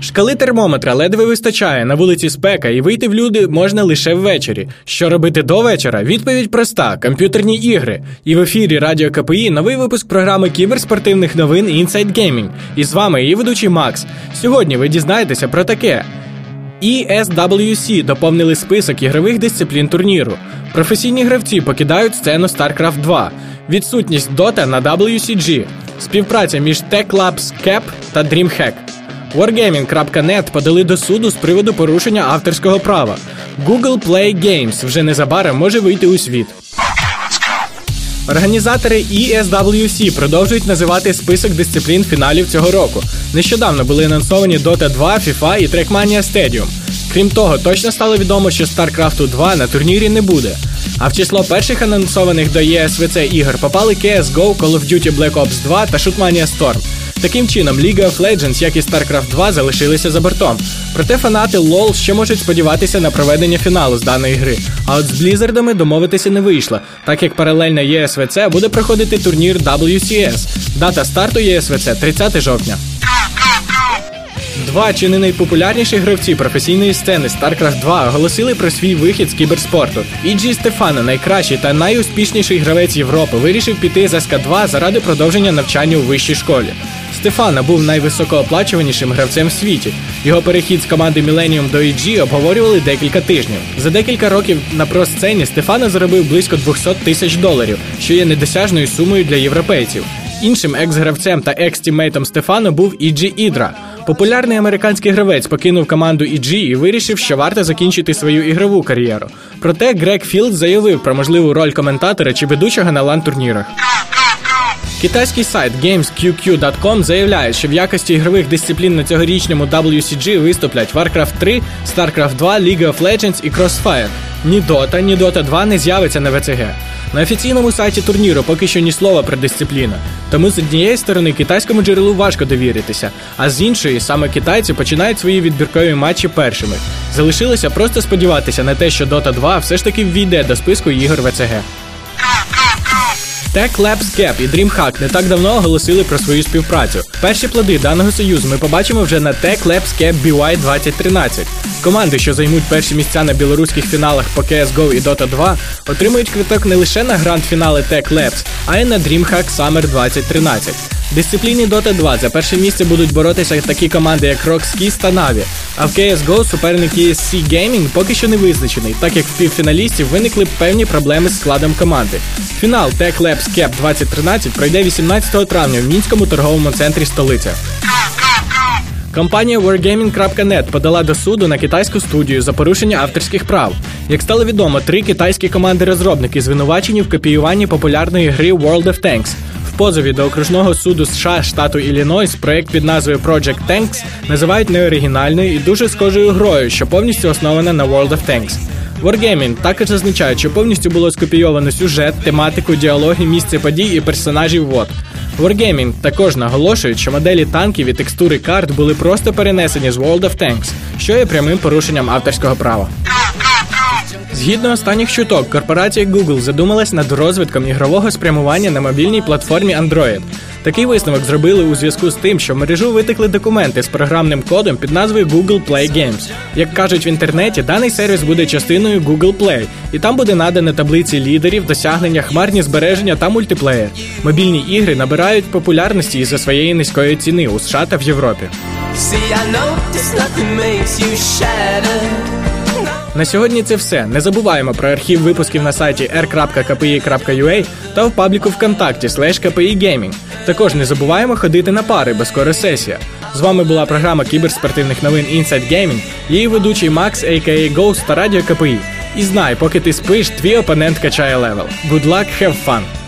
Шкали термометра ледве вистачає на вулиці спека, і вийти в люди можна лише ввечері. Що робити до вечора? Відповідь проста: комп'ютерні ігри. І в ефірі Радіо КПІ новий випуск програми кіберспортивних новин Inside Gaming. І з вами її ведучий Макс. Сьогодні ви дізнаєтеся про таке. ESWC доповнили список ігрових дисциплін турніру. Професійні гравці покидають сцену StarCraft 2, відсутність Dota на WCG, співпраця між Tech Labs Cap та DreamHack. Wargaming.net подали до суду з приводу порушення авторського права. Google Play Games вже незабаром може вийти у світ. Організатори ESWC продовжують називати список дисциплін фіналів цього року. Нещодавно були анонсовані Dota 2, FIFA і Trackmania Stadium. Крім того, точно стало відомо, що StarCraft 2 на турнірі не буде. А в число перших анонсованих до ESVC ігор попали CSGO, Call of Duty Black Ops 2 та Shootmania Storm. Таким чином, League of Legends, як і StarCraft 2, залишилися за бортом. Проте фанати LoL ще можуть сподіватися на проведення фіналу з даної гри. А от з Блізардами домовитися не вийшло, так як паралельно ESVC буде проходити турнір WCS. Дата старту ESVC 30 жовтня. Два чи не найпопулярніші гравці професійної сцени StarCraft 2 оголосили про свій вихід з кіберспорту. Іджі Стефана, найкращий та найуспішніший гравець Європи, вирішив піти з СК2 заради продовження навчання у вищій школі. Стефана був найвисокооплачуванішим гравцем в світі. Його перехід з команди Millennium до EG обговорювали декілька тижнів. За декілька років на про-сцені Стефано заробив близько 200 тисяч доларів, що є недосяжною сумою для європейців. Іншим екс-гравцем та екс-тіммейтом Стефана був EG IdrA. Популярний американський гравець покинув команду EG і вирішив, що варто закінчити свою ігрову кар'єру. Проте Грег Філд заявив про можливу роль коментатора чи ведучого на лан-турнірах. Китайський сайт GamesQQ.com заявляє, що в якості ігрових дисциплін на цьогорічному WCG виступлять Warcraft 3, StarCraft 2, League of Legends і Crossfire. Ні Dota, ні Dota 2 не з'явиться на ВЦГ. На офіційному сайті турніру поки що ні слова про дисципліну. Тому з однієї сторони китайському джерелу важко довіритися, а з іншої саме китайці починають свої відбіркові матчі першими. Залишилося просто сподіватися на те, що Dota 2 все ж таки ввійде до списку ігор ВЦГ. Tech Labs Cap і DreamHack не так давно оголосили про свою співпрацю. Перші плоди даного союзу ми побачимо вже на Tech Labs Cap BY 2013. Команди, що займуть перші місця на білоруських фіналах по CSGO і Dota 2, отримують квиток не лише на гранд-фінали Tech Labs, а й на DreamHack Summer 2013. В дисципліні Dota 2 за перше місце будуть боротися такі команди, як Rockskis та Na'Vi. А в CSGO суперники C Gaming поки що не визначений, так як в півфіналістів виникли певні проблеми з складом команди. Фінал Tech Labs Cap 2013 пройде 18 травня в мінському торговому центрі столиця. Компанія Wargaming.net подала до суду на китайську студію за порушення авторських прав. Як стало відомо, три китайські команди-розробники звинувачені в копіюванні популярної гри World of Tanks. В позові до окружного суду США штату Іллінойс проект під назвою Project Tanks називають неоригінальною і дуже схожою грою, що повністю основана на World of Tanks. Wargaming також зазначає, що повністю було скопійовано сюжет, тематику, діалоги, місце подій і персонажів вод. Wargaming також наголошують, що моделі танків і текстури карт були просто перенесені з World of Tanks, що є прямим порушенням авторського права. Згідно останніх чуток, корпорація Google задумалась над розвитком ігрового спрямування на мобільній платформі Android. Такий висновок зробили у зв'язку з тим, що в мережу витекли документи з програмним кодом під назвою Google Play Games. Як кажуть в інтернеті, даний сервіс буде частиною Google Play, і там буде надане таблиці лідерів, досягнення, хмарні збереження та мультиплеєр. Мобільні ігри набирають популярності із за своєї низької ціни у США та в Європі. See, I На сьогодні це все. Не забуваємо про архів випусків на сайті r.kpi.ua та в пабліку ВКонтакті slash kpi Також не забуваємо ходити на пари, бо скоро сесія. З вами була програма кіберспортивних новин Inside Gaming, її ведучий Макс, a.k.a. Ghost та Радіо КПІ. І знай, поки ти спиш, твій опонент качає левел. Good luck, have fun!